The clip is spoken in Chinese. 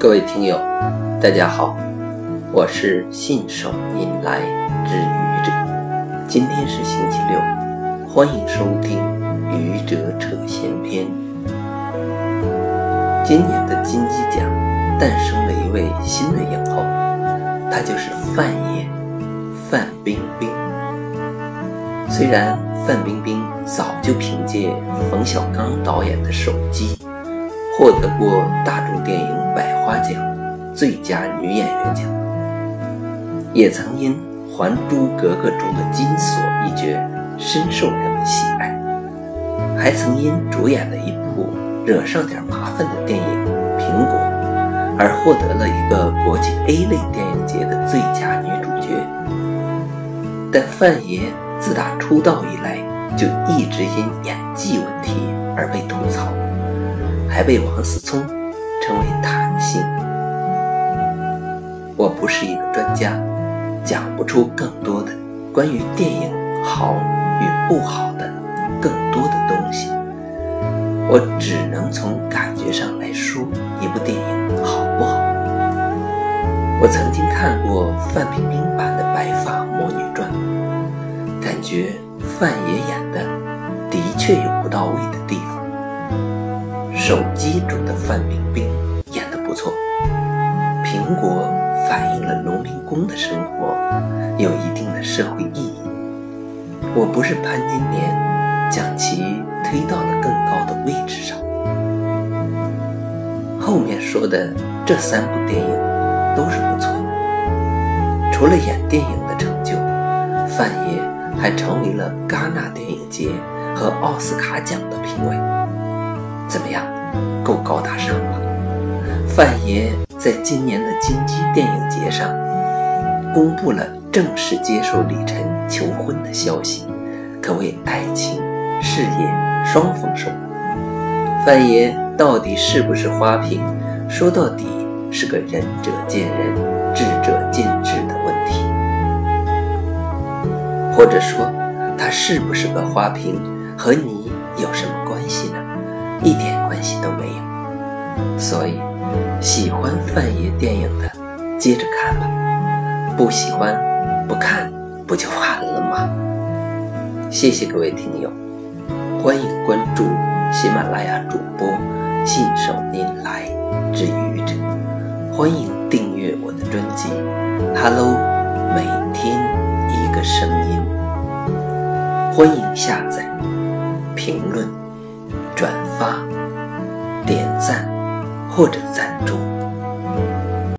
各位听友，大家好，我是信手拈来之愚者。今天是星期六，欢迎收听《愚者扯闲篇》。今年的金鸡奖诞生了一位新的影后，她就是范爷范冰冰。虽然范冰冰早就凭借冯小刚导演的《手机》。获得过大众电影百花奖最佳女演员奖，也曾因《还珠格格》中的金锁一角深受人们喜爱，还曾因主演了一部惹上点麻烦的电影《苹果》而获得了一个国际 A 类电影节的最佳女主角。但范爷自打出道以来就一直因演技问题而被吐槽。还被王思聪称为弹性。我不是一个专家，讲不出更多的关于电影好与不好的更多的东西。我只能从感觉上来说一部电影好不好。我曾经看过范冰冰版的《白发魔女传》，感觉范爷演的的确有不到位的地方。手机中的范冰冰演得不错，苹果反映了农民工的生活，有一定的社会意义。我不是潘金莲，将其推到了更高的位置上。后面说的这三部电影都是不错的，除了演电影的成就，范爷还成为了戛纳电影节和奥斯卡奖的评委。怎么样，够高大上吧？范爷在今年的金鸡电影节上公布了正式接受李晨求婚的消息，可谓爱情事业双丰收。范爷到底是不是花瓶？说到底是个仁者见仁，智者见智的问题。或者说，他是不是个花瓶，和你有什么关系呢？一点关系都没有，所以喜欢范爷电影的接着看吧，不喜欢不看不就完了吗？谢谢各位听友，欢迎关注喜马拉雅主播信手拈来之愚者，欢迎订阅我的专辑，Hello，每天一个声音，欢迎下载评论。转发、点赞或者赞助。